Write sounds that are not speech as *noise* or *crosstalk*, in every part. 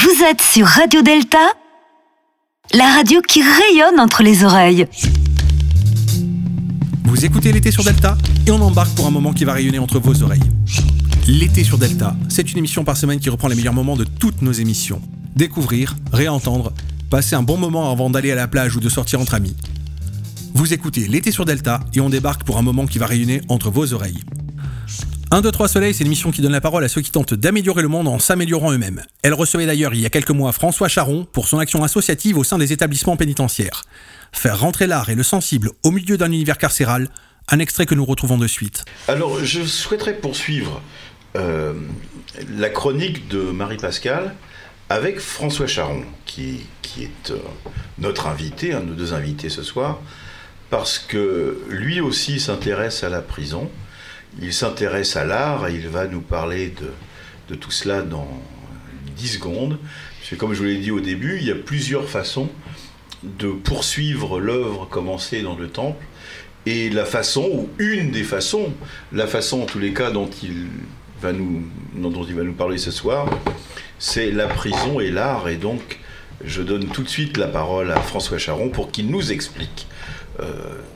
Vous êtes sur Radio Delta, la radio qui rayonne entre les oreilles. Vous écoutez l'été sur Delta et on embarque pour un moment qui va rayonner entre vos oreilles. L'été sur Delta, c'est une émission par semaine qui reprend les meilleurs moments de toutes nos émissions. Découvrir, réentendre, passer un bon moment avant d'aller à la plage ou de sortir entre amis. Vous écoutez l'été sur Delta et on débarque pour un moment qui va rayonner entre vos oreilles. 1, 2, 3 Soleil, c'est l'émission qui donne la parole à ceux qui tentent d'améliorer le monde en s'améliorant eux-mêmes. Elle recevait d'ailleurs il y a quelques mois François Charon pour son action associative au sein des établissements pénitentiaires. Faire rentrer l'art et le sensible au milieu d'un univers carcéral, un extrait que nous retrouvons de suite. Alors, je souhaiterais poursuivre euh, la chronique de Marie-Pascale avec François Charon, qui, qui est euh, notre invité, un de nos deux invités ce soir, parce que lui aussi s'intéresse à la prison il s'intéresse à l'art et il va nous parler de, tout cela dans 10 secondes. Parce que comme je vous l'ai dit au début, il y a plusieurs façons de poursuivre l'œuvre commencée dans le temple. Et la façon, ou une des façons, la façon en tous les cas dont il va nous, dont il va nous parler ce soir, c'est la prison et l'art. Et donc, je donne tout de suite la parole à François Charon pour qu'il nous explique euh,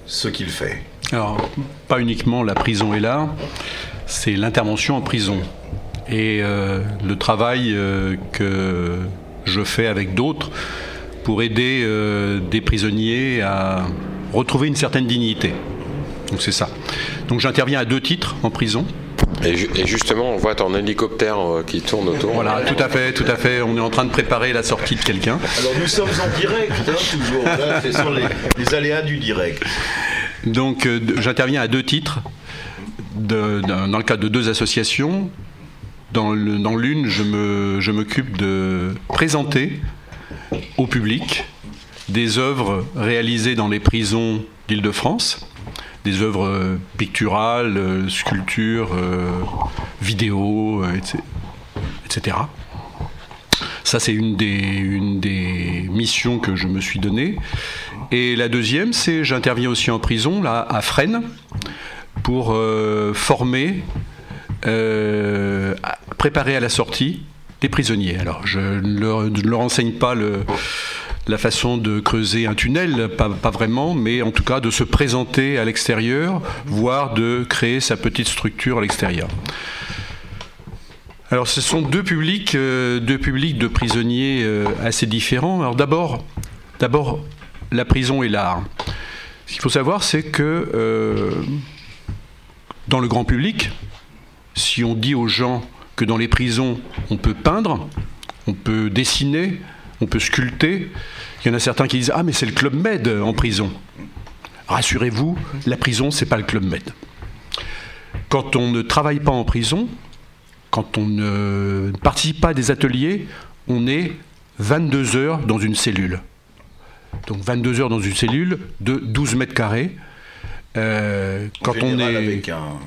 ce qu'il fait. Alors, pas uniquement la prison est là, c'est l'intervention en prison. Et euh, le travail euh, que je fais avec d'autres pour aider euh, des prisonniers à retrouver une certaine dignité. Donc c'est ça. Donc j'interviens à deux titres en prison. Et, justement, on voit ton hélicoptère qui tourne autour. Voilà, tout à fait, tout à fait. On est en train de préparer la sortie de quelqu'un. Alors nous sommes en direct, hein, toujours. ce sont les aléas du direct. Donc euh, j'interviens à deux titres, dans le cadre de deux associations. Dans l'une, je m'occupe de présenter au public des œuvres réalisées dans les prisons d'Île-de-France, des œuvres euh, picturales, euh, sculptures, vidéos, etc. Ça, c'est une des, missions que je me suis donnée. Et la deuxième, c'est j'interviens aussi en prison, à Fresnes, pour euh, former, euh, préparer à la sortie des prisonniers. Alors, je ne leur, enseigne pas la façon de creuser un tunnel, pas, vraiment, mais en tout cas de se présenter à l'extérieur, voire de créer sa petite structure à l'extérieur. Alors ce sont deux publics, euh, deux publics de prisonniers euh, assez différents. Alors d'abord, la prison et l'art. Ce qu'il faut savoir, c'est que euh, dans le grand public, si on dit aux gens que dans les prisons on peut peindre, on peut dessiner, on peut sculpter, il y en a certains qui disent ah mais c'est le club Med en prison. Rassurez-vous, la prison c'est pas le club Med. Quand on ne travaille pas en prison, quand on ne participe pas à des ateliers, on est 22 heures dans une cellule. Donc 22 heures dans une cellule de 12 mètres carrés. Euh, quand on est avec un...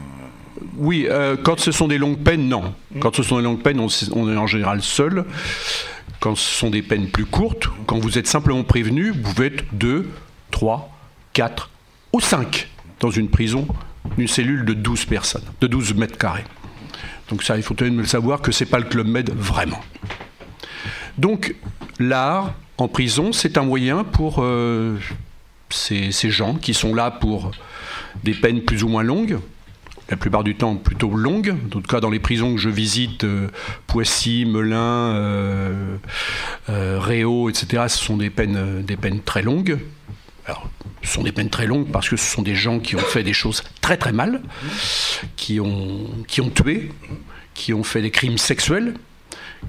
Oui, euh, quand ce sont des longues peines, non. Hmm. Quand ce sont des longues peines, on, on, est en général seul. Quand ce sont des peines plus courtes, quand vous êtes simplement prévenu, vous pouvez être 2, 3, 4 ou 5 dans une prison, une cellule de 12 personnes, de 12 mètres carrés. Donc ça, il faut même le savoir que c'est pas le Club Med vraiment. Donc l'art en prison, c'est un moyen pour euh, ces, gens qui sont là pour des peines plus ou moins longues, la plupart du temps plutôt longues. En tout cas, dans les prisons que je visite, euh, Poissy, Melun, euh, Réau, etc., ce sont des peines, des peines très longues. Ce sont des peines très longues parce que ce sont des gens qui ont fait des choses très très mal, qui ont, tué, qui ont fait des crimes sexuels,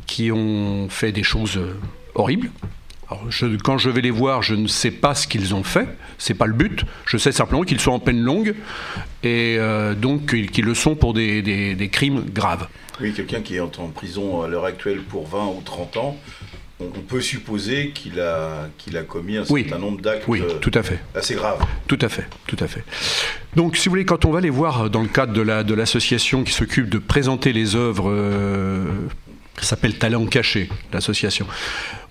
qui ont fait des choses euh, horribles. quand je vais les voir, je ne sais pas ce qu'ils ont fait, c'est pas le but. Je sais simplement qu'ils sont en peine longue et euh, donc qu'ils le sont pour des, des crimes graves. Oui, quelqu'un qui est en prison à l'heure actuelle pour 20 ou 30 ans, on peut supposer qu'il a, qu'il a commis un certain nombre d'actes oui, tout à fait. assez graves. Tout à fait, tout à fait. Donc, si vous voulez, quand on va les voir dans le cadre de, la, de l'association qui s'occupe de présenter les œuvres, euh, ça s'appelle Talent Caché, l'association.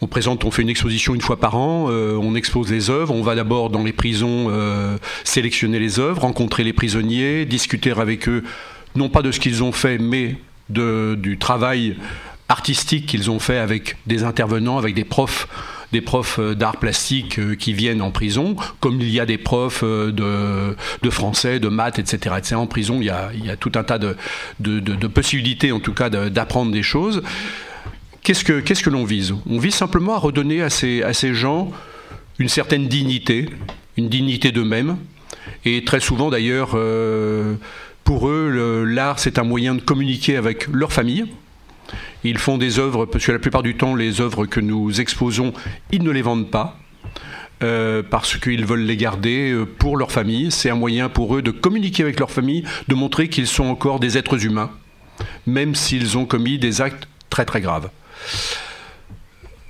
On présente, on fait une exposition une fois par an, euh, on expose les œuvres, on va d'abord dans les prisons euh, sélectionner les œuvres, rencontrer les prisonniers, discuter avec eux, non pas de ce qu'ils ont fait, mais de, du travail artistiques qu'ils ont fait avec des intervenants, avec des profs des profs d'art plastique qui viennent en prison, comme il y a des profs de, de français, de maths, etc.. En prison, il y a, tout un tas de, possibilités, en tout cas, d'apprendre des choses. Qu'est-ce que, que l'on vise? On vise simplement à redonner à ces, à ces gens une certaine dignité, une dignité d'eux-mêmes. Et très souvent d'ailleurs, euh, pour eux, l'art, c'est un moyen de communiquer avec leur famille. Ils font des œuvres, parce que la plupart du temps, les œuvres que nous exposons, ils ne les vendent pas. Euh, parce qu'ils veulent les garder euh, pour leur famille. C'est un moyen pour eux de communiquer avec leur famille, de montrer qu'ils sont encore des êtres humains, même s'ils ont commis des actes très très graves.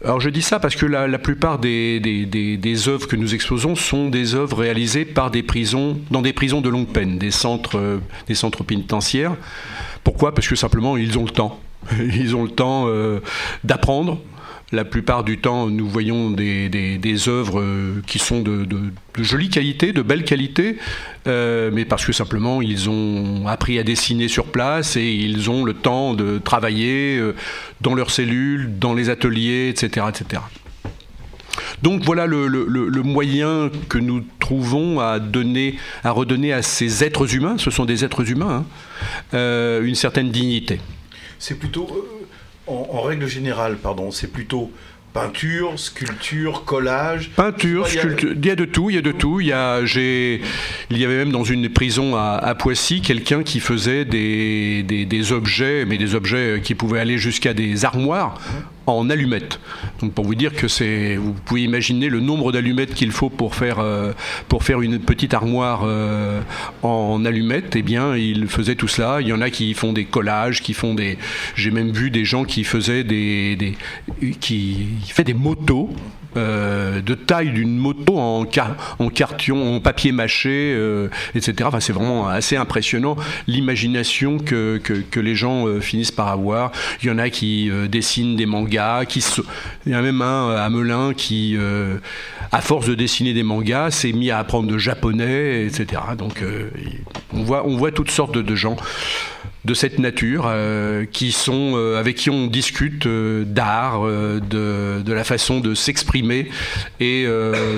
Alors je dis ça parce que la, plupart des, des, œuvres que nous exposons sont des œuvres réalisées par des prisons, dans des prisons de longue peine, des centres, euh, des centres pénitentiaires. Pourquoi? Parce que simplement ils ont le temps. *laughs* Ils ont le temps euh, d'apprendre, la plupart du temps, nous voyons des, œuvres euh, qui sont de, jolie qualité, de belle qualité, euh, mais parce que simplement ils ont appris à dessiner sur place et ils ont le temps de travailler dans leurs cellules, dans les ateliers, etc. etc. Donc voilà le, le, moyen que nous trouvons à, donner, à redonner à ces êtres humains, ce sont des êtres humains, hein, une certaine dignité. C'est plutôt en, règle générale, pardon, c'est plutôt peinture, sculpture, collage. Peinture, sculpture, il y a de tout, il y a de tout. Il y a, j'ai, il y avait même dans une prison à, Poissy quelqu'un qui faisait des, des, objets, mais des objets qui pouvaient aller jusqu'à des armoires en allumettes. Donc pour vous dire que c'est, vous pouvez imaginer le nombre d'allumettes qu'il faut pour faire euh, une petite armoire euh, en allumettes. Eh bien, il faisait tout cela. Il y en a qui font des collages, qui font des. J'ai même vu des gens qui faisaient des, des qui fait des motos euh, de taille d'une moto en, carton, en papier mâché, euh, etc. C'est vraiment assez impressionnant l'imagination que, les gens euh, finissent par avoir. Il y en a qui dessinent des mangas, qui il y en a même un à Melun qui, à force de dessiner des mangas, s'est mis à apprendre de japonais, etc. Donc, on voit toutes sortes de gens de cette nature, euh, qui sont, euh, avec qui on discute euh, d'art, de, la façon de s'exprimer. Et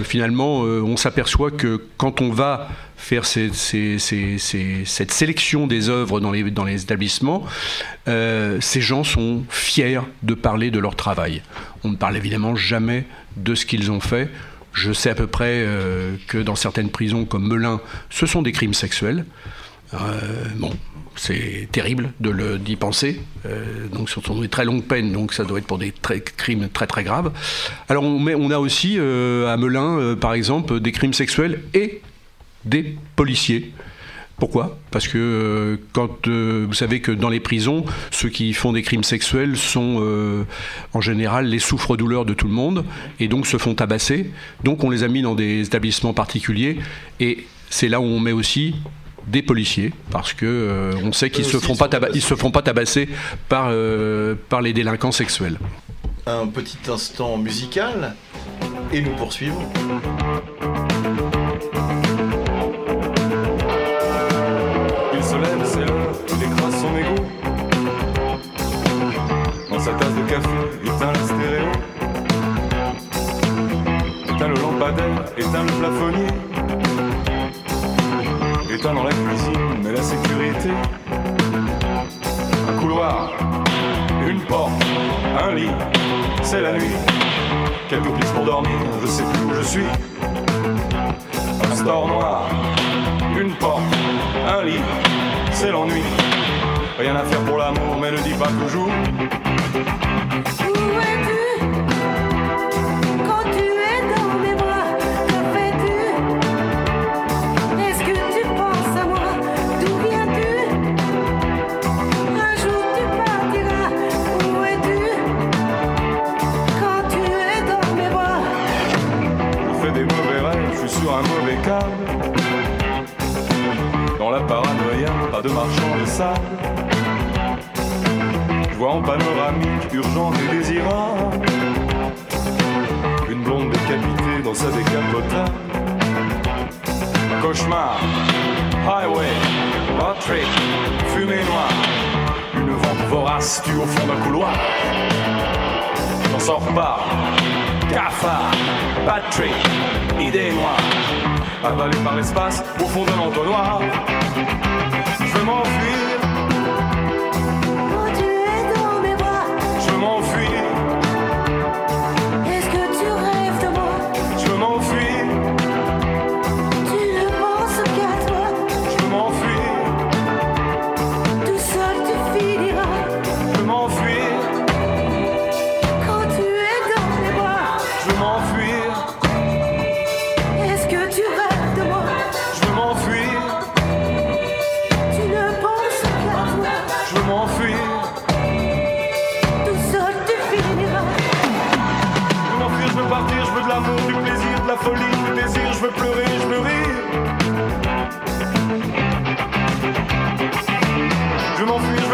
finalement, on s'aperçoit que quand on va faire cette sélection des œuvres dans les, dans les établissements, ces gens sont fiers de parler de leur travail. On ne parle évidemment jamais de ce qu'ils ont fait. Je sais à peu près que dans certaines prisons comme Melun, ce sont des crimes sexuels. Bon, c'est terrible de d'y penser. Euh, donc, ce sont des très longues peines, donc ça doit être pour des crimes très très graves. Alors, on, a aussi euh, à Melun, euh, par exemple, des crimes sexuels et des policiers. Pourquoi? Parce que quand vous savez que dans les prisons, ceux qui font des crimes sexuels sont en général les souffres-douleurs de tout le monde et donc se font tabasser. Donc on les a mis dans des établissements particuliers et c'est là où on met aussi des policiers parce que euh, on sait qu'ils se font pas ils se font pas tabasser par euh, par les délinquants sexuels. Un petit instant musical et nous poursuivons. Il se lève, c'est l'heure, il écrase son égo. Dans sa tasse de café, éteint la stéréo. Éteint le lampadaire, éteint le plafonnier dans la cuisine, mais la sécurité. Un couloir, une porte, un lit, c'est la nuit. Quelques pistes pour dormir, je sais plus où je suis. Un store noir, une porte, un lit, c'est l'ennui. Rien à faire pour l'amour, mais ne dis pas toujours. Dans de marchand de sable. Je vois en panoramique urgente et désirable une blonde décapitée dans sa décapotable. Cauchemar, highway, road trip, fumée noire, une serpent vorace tue au fond d'un couloir. J'en sors pas. Cafard, Patrick, idée noire. Avalé par l'espace au fond d'un entonnoir. Je veux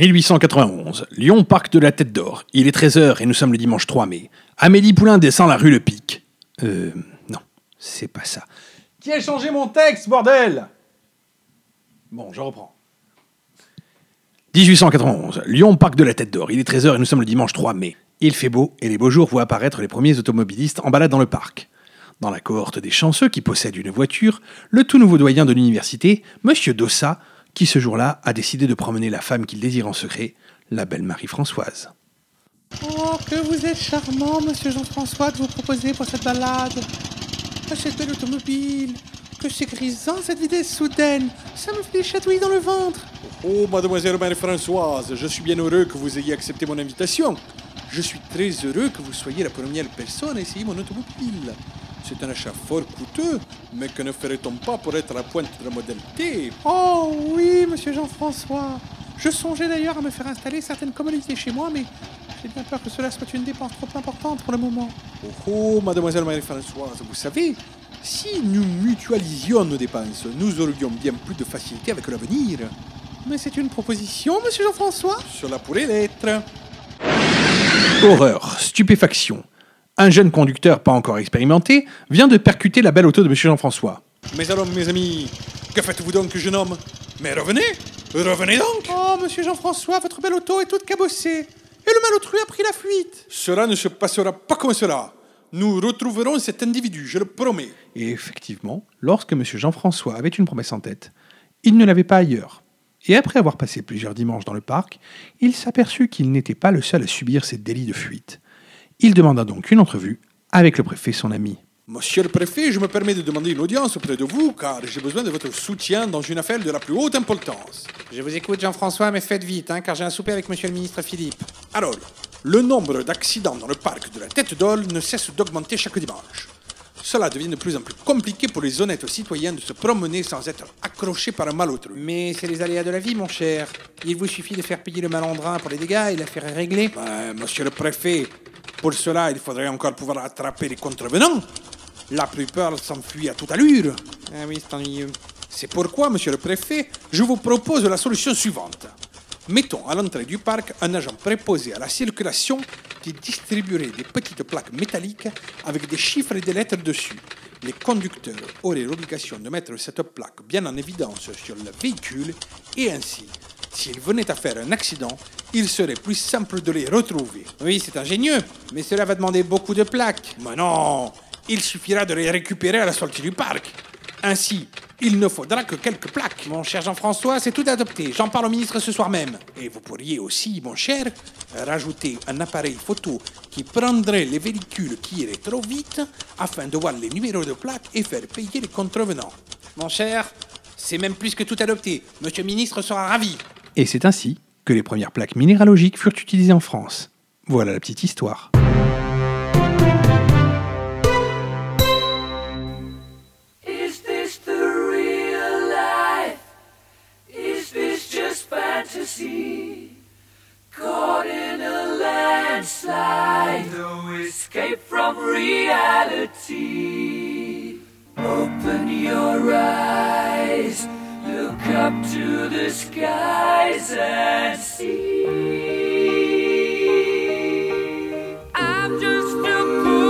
1891, Lyon, parc de la Tête d'Or. Il est 13h et nous sommes le dimanche 3 mai. Amélie Poulain descend la rue Le Pic. Euh, non, c'est pas ça. Qui a changé mon texte, bordel? Bon, je reprends. 1891, Lyon, parc de la Tête d'Or. Il est 13h et nous sommes le dimanche 3 mai. Il fait beau et les beaux jours voient apparaître les premiers automobilistes en balade dans le parc. Dans la cohorte des chanceux qui possèdent une voiture, le tout nouveau doyen de l'université, Monsieur Dossa, qui ce jour-là a décidé de promener la femme qu'il désire en secret, la belle Marie-Françoise. Oh, que vous êtes charmant, monsieur Jean-François, de vous proposer pour cette balade. Cette belle automobile. Que c'est grisant, cette vitesse soudaine. Ça me fait des chatouilles dans le ventre. Oh, mademoiselle Marie-Françoise, je suis bien heureux que vous ayez accepté mon invitation. Je suis très heureux que vous soyez la première personne à essayer mon automobile. C'est un achat fort coûteux, mais que ne ferait-on pas pour être à la pointe de la modalité Oh oui, monsieur Jean-François. Je songeais d'ailleurs à me faire installer certaines commodités chez moi, mais j'ai bien peur que cela soit une dépense trop importante pour le moment. Oh, oh, mademoiselle Marie-Françoise, vous savez, si nous mutualisions nos dépenses, nous aurions bien plus de facilité avec l'avenir. Mais c'est une proposition, monsieur Jean-François Cela pourrait l'être. Horreur, stupéfaction. Un jeune conducteur pas encore expérimenté vient de percuter la belle auto de M. Jean-François. Mais alors, mes amis, que faites-vous donc, jeune homme? Mais revenez Revenez donc Oh, monsieur Jean-François, votre belle auto est toute cabossée. Et le malotru a pris la fuite. Cela ne se passera pas comme cela. Nous retrouverons cet individu, je le promets. Et effectivement, lorsque M. Jean-François avait une promesse en tête, il ne l'avait pas ailleurs. Et après avoir passé plusieurs dimanches dans le parc, il s'aperçut qu'il n'était pas le seul à subir ces délits de fuite. Il demanda donc une entrevue avec le préfet, son ami. Monsieur le préfet, je me permets de demander une audience auprès de vous, car j'ai besoin de votre soutien dans une affaire de la plus haute importance. Je vous écoute, Jean-François, mais faites vite, hein, car j'ai un souper avec monsieur le ministre Philippe. Alors, le nombre d'accidents dans le parc de la Tête d'Ol ne cesse d'augmenter chaque dimanche. Cela devient de plus en plus compliqué pour les honnêtes citoyens de se promener sans être accrochés par un malotru. Mais c'est les aléas de la vie, mon cher. Il vous suffit de faire payer le malandrin pour les dégâts et l'affaire est réglée. Ben, monsieur le préfet, pour cela, il faudrait encore pouvoir attraper les contrevenants. La plupart s'enfuient à toute allure. Ah oui, c'est ennuyeux. C'est pourquoi, monsieur le préfet, je vous propose la solution suivante. Mettons à l'entrée du parc un agent préposé à la circulation qui distribuerait des petites plaques métalliques avec des chiffres et des lettres dessus. Les conducteurs auraient l'obligation de mettre cette plaque bien en évidence sur le véhicule et ainsi, s'ils venaient à faire un accident, il serait plus simple de les retrouver. Oui, c'est ingénieux, mais cela va demander beaucoup de plaques. Mais non, il suffira de les récupérer à la sortie du parc. Ainsi, il ne faudra que quelques plaques. Mon cher Jean-François, c'est tout adopté. J'en parle au ministre ce soir même. Et vous pourriez aussi, mon cher, rajouter un appareil photo qui prendrait les véhicules qui iraient trop vite afin de voir les numéros de plaques et faire payer les contrevenants. Mon cher, c'est même plus que tout adopté. Monsieur le ministre sera ravi. Et c'est ainsi que les premières plaques minéralogiques furent utilisées en France. Voilà la petite histoire. Just fantasy? Caught in a landslide, no escape from reality. Open your eyes, look up to the skies and see. I'm just a poor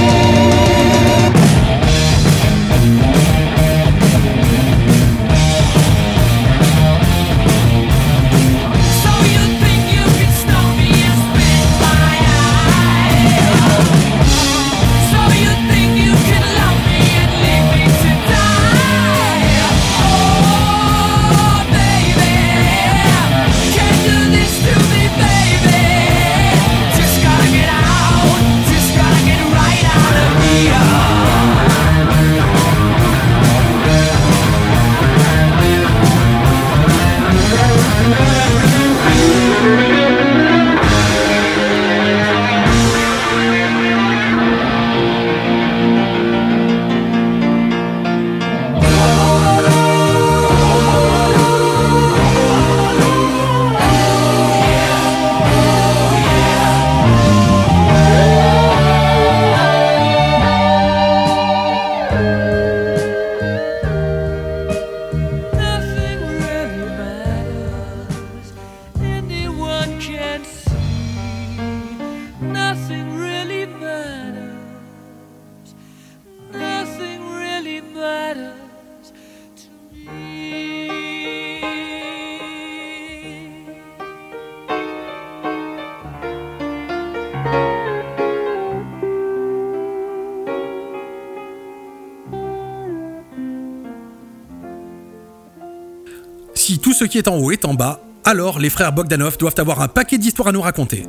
Tout ce qui est en haut est en bas, alors les frères Bogdanov doivent avoir un paquet d'histoires à nous raconter.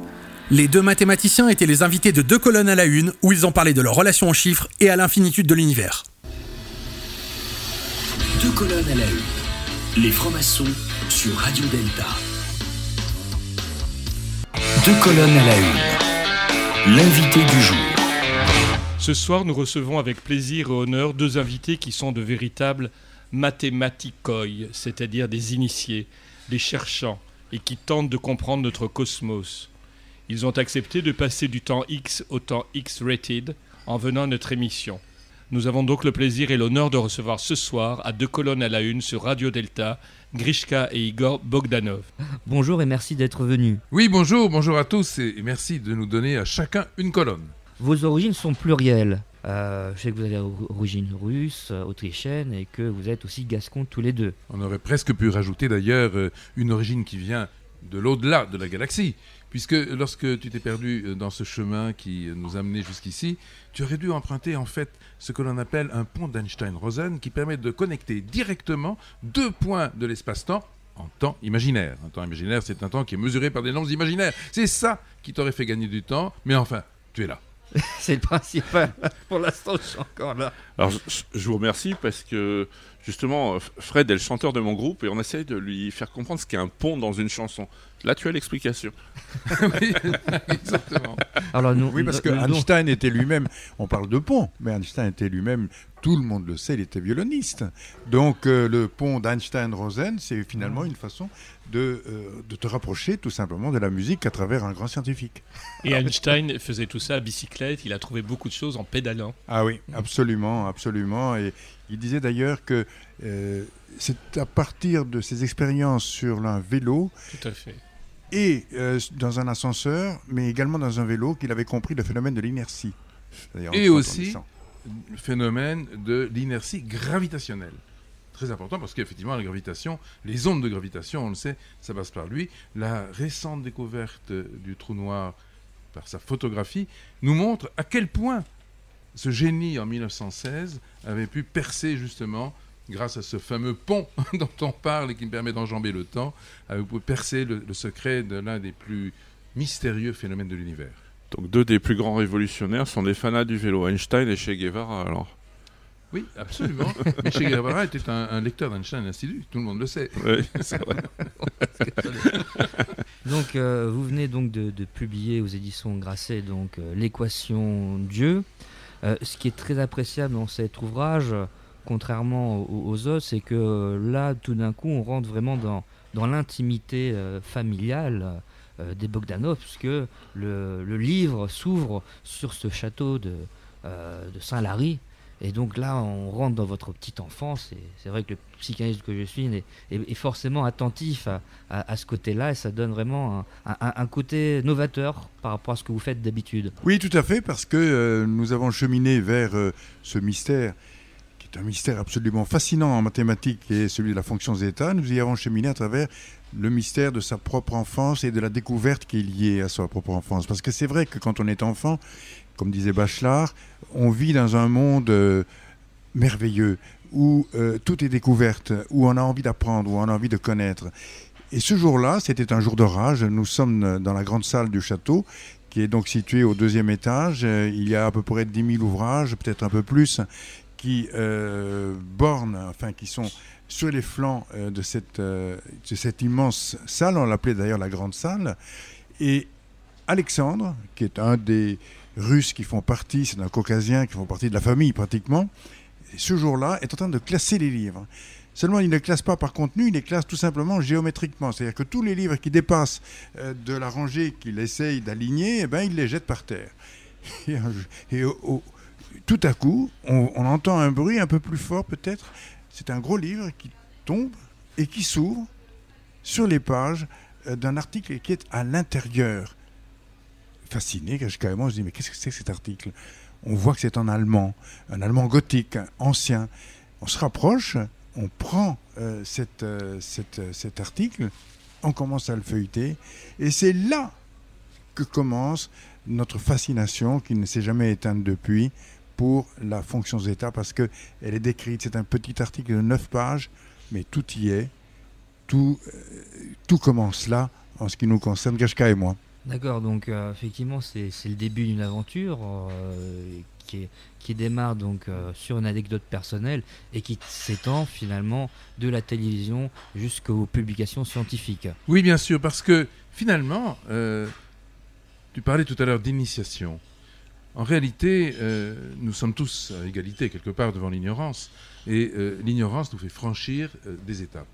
Les deux mathématiciens étaient les invités de deux colonnes à la une où ils ont parlé de leur relation aux chiffres et à l'infinitude de l'univers. Deux colonnes à la une. Les francs-maçons sur Radio Delta. Deux colonnes à la une. L'invité du jour. Ce soir, nous recevons avec plaisir et honneur deux invités qui sont de véritables mathématikoi, c'est-à-dire des initiés, des cherchants, et qui tentent de comprendre notre cosmos. Ils ont accepté de passer du temps X au temps X-rated en venant à notre émission. Nous avons donc le plaisir et l'honneur de recevoir ce soir, à deux colonnes à la une sur Radio Delta, Grishka et Igor Bogdanov. Bonjour et merci d'être venu. Oui, bonjour, bonjour à tous et merci de nous donner à chacun une colonne. Vos origines sont plurielles. Euh, je sais que vous avez origine russe, euh, autrichienne et que vous êtes aussi gascon tous les deux. On aurait presque pu rajouter d'ailleurs euh, une origine qui vient de l'au-delà de la galaxie, puisque lorsque tu t'es perdu dans ce chemin qui nous a amenés jusqu'ici, tu aurais dû emprunter en fait ce que l'on appelle un pont d'Einstein-Rosen qui permet de connecter directement deux points de l'espace-temps en temps imaginaire. Un temps imaginaire, c'est un temps qui est mesuré par des nombres imaginaires. C'est ça qui t'aurait fait gagner du temps, mais enfin, tu es là. *laughs* C'est le principal. Pour l'instant, je suis encore là. Alors, je, je vous remercie parce que justement, Fred est le chanteur de mon groupe et on essaye de lui faire comprendre ce qu'est un pont dans une chanson. Là, tu as l'explication. *laughs* oui, exactement. Alors, nous, oui, parce que nous- nous- Einstein était lui-même, on parle de pont, mais Einstein était lui-même, tout le monde le sait, il était violoniste. Donc euh, le pont d'Einstein-Rosen, c'est finalement une façon de, euh, de te rapprocher tout simplement de la musique à travers un grand scientifique. Et Einstein faisait tout ça à bicyclette, il a trouvé beaucoup de choses en pédalant. Ah oui, absolument, absolument. Et il disait d'ailleurs que euh, c'est à partir de ses expériences sur un vélo Tout à fait. Et euh, dans un ascenseur, mais également dans un vélo, qu'il avait compris le phénomène de l'inertie. Et aussi le phénomène de l'inertie gravitationnelle. Très important parce qu'effectivement, la gravitation, les ondes de gravitation, on le sait, ça passe par lui. La récente découverte du trou noir par sa photographie nous montre à quel point ce génie en 1916 avait pu percer justement, grâce à ce fameux pont *laughs* dont on parle et qui me permet d'enjamber le temps, avait pu percer le, le secret de l'un des plus mystérieux phénomènes de l'univers. Donc, deux des plus grands révolutionnaires sont des fanats du vélo, Einstein et Che Guevara. Alors, Oui, absolument. Mais Che Guevara *laughs* était un, un lecteur d'Einstein assidu, tout le monde le sait. Oui, c'est vrai. *laughs* Donc, euh, vous venez donc de, de publier aux éditions Grasset donc euh, l'équation Dieu. Euh, ce qui est très appréciable dans cet ouvrage, euh, contrairement aux, autres, c'est que euh, là, tout d'un coup, on rentre vraiment dans, dans l'intimité euh, familiale euh, des Bogdanov, puisque le, le livre s'ouvre sur ce château de, de Saint-Lary. Et donc là, on rentre dans votre petite enfance. Et c'est vrai que le psychanalyste que je suis est, est- forcément attentif à, à- ce côté-là. Et ça donne vraiment un, un- côté novateur par rapport à ce que vous faites d'habitude. Oui, tout à fait, parce que nous avons cheminé vers ce mystère, qui est un mystère absolument fascinant en mathématiques, est celui de la fonction zeta. Nous y avons cheminé à travers le mystère de sa propre enfance et de la découverte qui est liée à sa propre enfance. Parce que c'est vrai que quand on est enfant, comme disait Bachelard, on vit dans un monde euh, merveilleux, où euh, tout est découverte, où on a envie d'apprendre, où on a envie de connaître. Et ce jour-là, c'était un jour d'orage. Nous sommes dans la grande salle du château, qui est donc située au deuxième étage. Euh, Il y a à peu près 10 000 ouvrages, peut-être un peu plus, qui euh, bornent, enfin qui sont sur les flancs euh, de, cette, euh, de cette immense salle. On l'appelait d'ailleurs la grande salle. Et Alexandre, qui est un des Russes qui font partie, c'est un Caucasien qui font partie de la famille pratiquement, ce jour-là est en train de classer les livres. Seulement, il ne classe pas par contenu, il les classe tout simplement géométriquement. C'est-à-dire que tous les livres qui dépassent de la rangée qu'il essaye d'aligner, eh ben, il les jette par terre. Et, au- tout à coup, on, entend un bruit un peu plus fort peut-être. C'est un gros livre qui tombe et qui s'ouvre sur les pages euh, d'un article qui est à l'intérieur. Fasciné, carrément, je dis, mais qu'est-ce que c'est que cet article? On voit que c'est en allemand, un allemand gothique, ancien. On se rapproche, on prend euh, euh, cet article, on commence à le feuilleter, et c'est là que commence notre fascination, qui ne s'est jamais éteinte depuis, pour la fonction zeta, parce qu'elle est décrite, c'est un petit article de 9 pages, mais tout y est. tout, euh, tout commence là, en ce qui nous concerne, Gashka et moi. D'accord, donc euh, effectivement c'est c'est le début d'une aventure euh, qui, est- qui démarre donc euh, sur une anecdote personnelle et qui s'étend finalement de la télévision jusqu'aux publications scientifiques. Oui, bien sûr, parce que finalement, euh, tu parlais tout à l'heure d'initiation. En réalité, euh, nous sommes tous à égalité quelque part devant l'ignorance, et euh, l'ignorance nous fait franchir euh, des étapes.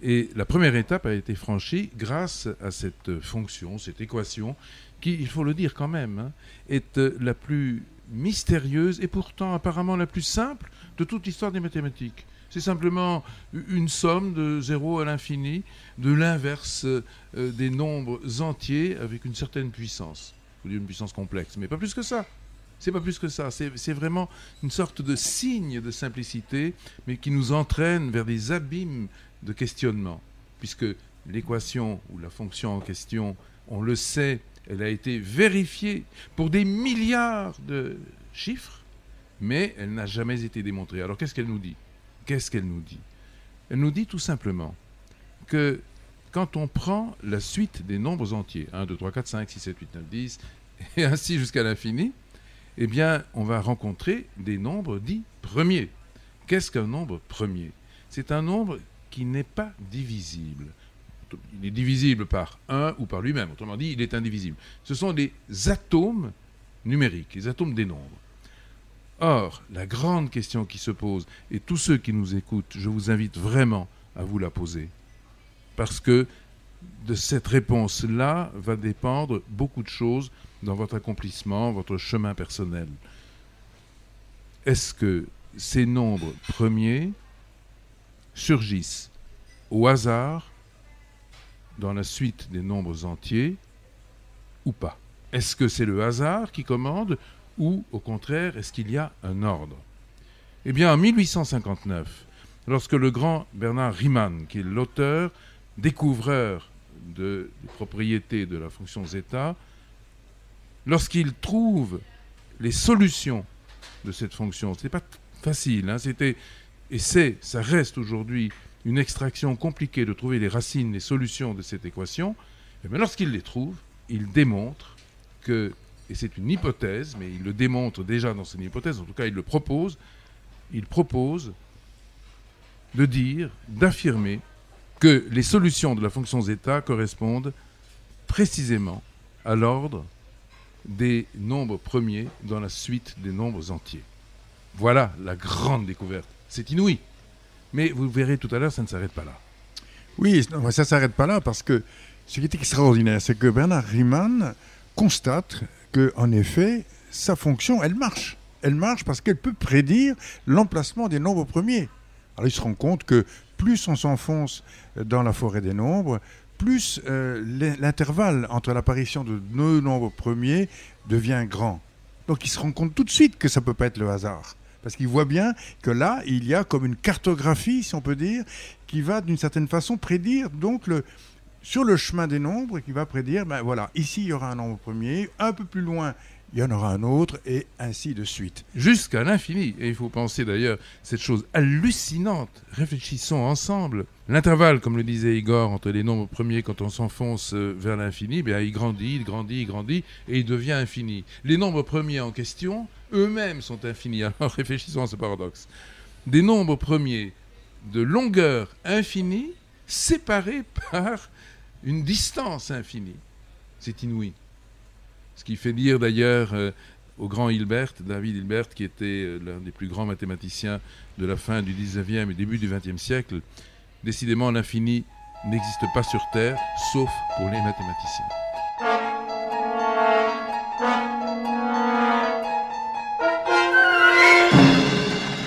Et la première étape a été franchie grâce à cette fonction, cette équation, qui, il faut le dire quand même, hein, est la plus mystérieuse et pourtant apparemment la plus simple de toute l'histoire des mathématiques. C'est simplement une somme de 0 à l'infini, de l'inverse des nombres entiers avec une certaine puissance. Veux dire une puissance complexe, mais pas plus que ça. C'est pas plus que ça. C'est vraiment une sorte de signe de simplicité, mais qui nous entraîne vers des abîmes de questionnement. Puisque l'équation ou la fonction en question, on le sait, elle a été vérifiée pour des milliards de chiffres, mais elle n'a jamais été démontrée. Alors qu'est-ce qu'elle nous dit? Qu'est-ce qu'elle nous dit? Elle nous dit tout simplement que quand on prend la suite des nombres entiers, 1, 2, 3, 4, 5, 6, 7, 8, 9, 10, et ainsi jusqu'à l'infini, eh bien, on va rencontrer des nombres dits premiers. Qu'est-ce qu'un nombre premier? C'est un nombre qui n'est pas divisible. Il est divisible par 1 ou par lui-même. Autrement dit, il est indivisible. Ce sont les atomes numériques, les atomes des nombres. Or, la grande question qui se pose, et tous ceux qui nous écoutent, je vous invite vraiment à vous la poser, parce que de cette réponse-là va dépendre beaucoup de choses dans votre accomplissement, votre chemin personnel. Est-ce que ces nombres premiers surgissent au hasard dans la suite des nombres entiers ou pas? Est-ce que c'est le hasard qui commande ou au contraire est-ce qu'il y a un ordre? Eh bien en 1859, lorsque le grand Bernard Riemann, qui est l'auteur, découvreur de, des propriétés de la fonction zeta, lorsqu'il trouve les solutions de cette fonction, ce n'est pas facile, hein, c'était, et c'est, ça reste aujourd'hui une extraction compliquée de trouver les racines, les solutions de cette équation, et bien lorsqu'il les trouve, il démontre que, et c'est une hypothèse, mais il le démontre déjà dans son hypothèse, en tout cas il le propose, il propose de dire, d'affirmer que les solutions de la fonction zeta correspondent précisément à l'ordre des nombres premiers dans la suite des nombres entiers. Voilà la grande découverte. C'est inouï. Mais vous verrez tout à l'heure, ça ne s'arrête pas là. Oui, ça ne s'arrête pas là parce que ce qui est extraordinaire, c'est que Bernard Riemann constate que, en effet, sa fonction, elle marche. Elle marche parce qu'elle peut prédire l'emplacement des nombres premiers. Alors il se rend compte que plus on s'enfonce dans la forêt des nombres, plus euh, l'in- l'intervalle entre l'apparition de deux nombres premiers devient grand. Donc il se rend compte tout de suite que ça ne peut pas être le hasard. Parce qu'il voit bien que là, il y a comme une cartographie, si on peut dire, qui va d'une certaine façon prédire donc le, sur le chemin des nombres, qui va prédire, ben voilà, ici il y aura un nombre premier, un peu plus loin il y en aura un autre, et ainsi de suite. Jusqu'à l'infini. Et il faut penser d'ailleurs cette chose hallucinante. Réfléchissons ensemble. L'intervalle, comme le disait Igor, entre les nombres premiers quand on s'enfonce euh, vers l'infini, ben, il grandit, il grandit, il grandit, et il devient infini. Les nombres premiers en question, eux-mêmes sont infinis. *laughs* Alors réfléchissons à ce paradoxe. Des nombres premiers de longueur infinie, séparés par une distance infinie. C'est inouï. Ce qui fait dire d'ailleurs euh, au grand Hilbert, David Hilbert, qui était euh, l'un des plus grands mathématiciens de la fin du 19e et début du 20e siècle, décidément l'infini n'existe pas sur Terre, sauf pour les mathématiciens.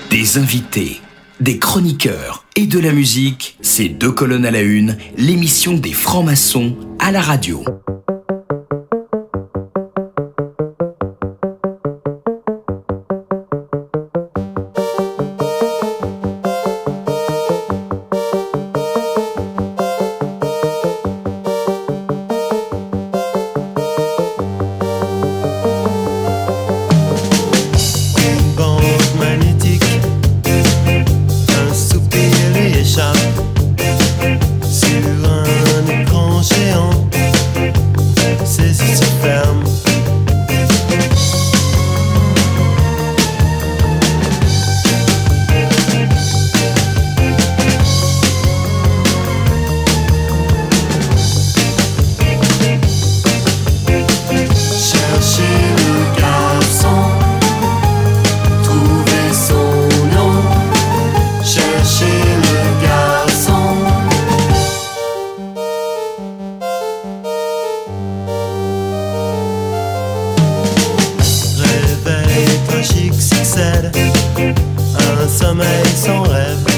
Des invités, des chroniqueurs et de la musique, c'est deux colonnes à la une, l'émission des francs-maçons à la radio. possède un sommeil sans rêve.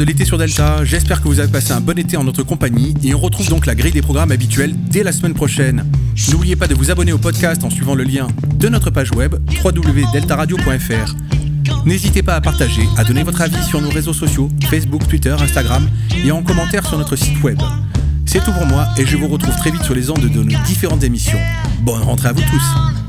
De l'été sur Delta. J'espère que vous avez passé un bon été en notre compagnie et on retrouve donc la grille des programmes habituels dès la semaine prochaine. N'oubliez pas de vous abonner au podcast en suivant le lien de notre page web www.deltaradio.fr. N'hésitez pas à partager, à donner votre avis sur nos réseaux sociaux, Facebook, Twitter, Instagram et en commentaire sur notre site web. C'est tout pour moi et je vous retrouve très vite sur les ondes de nos différentes émissions. Bonne rentrée à vous tous.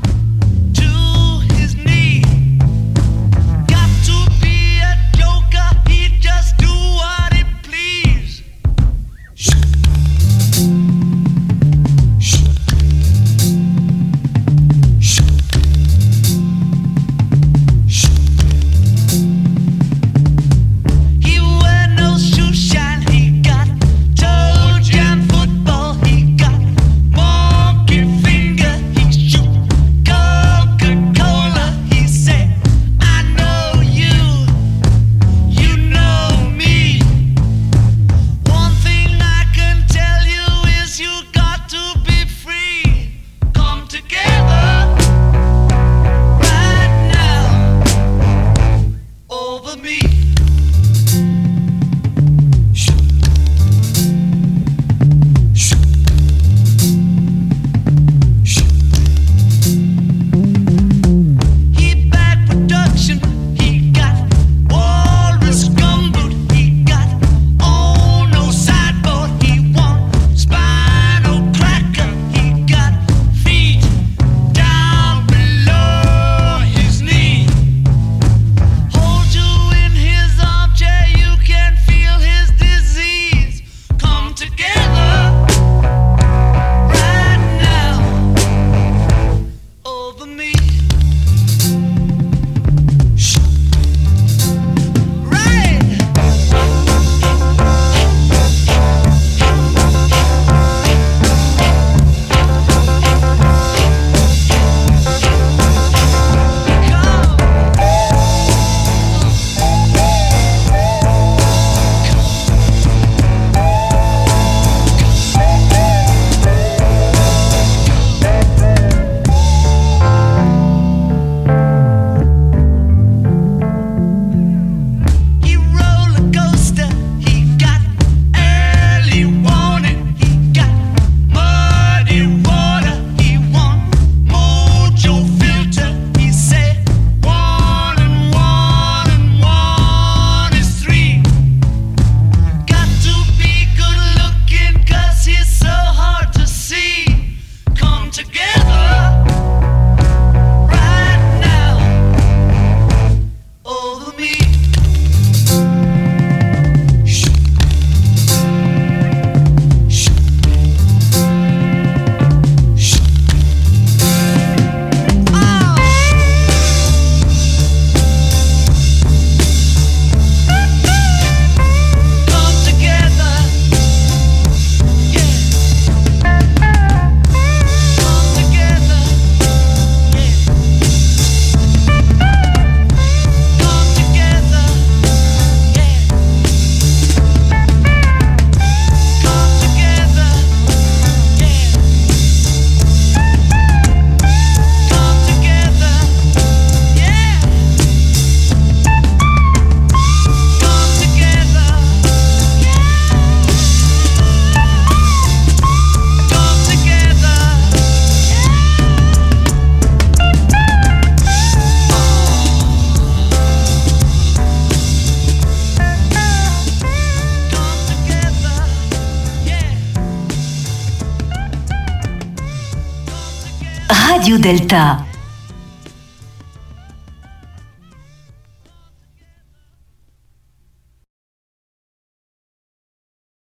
Delta.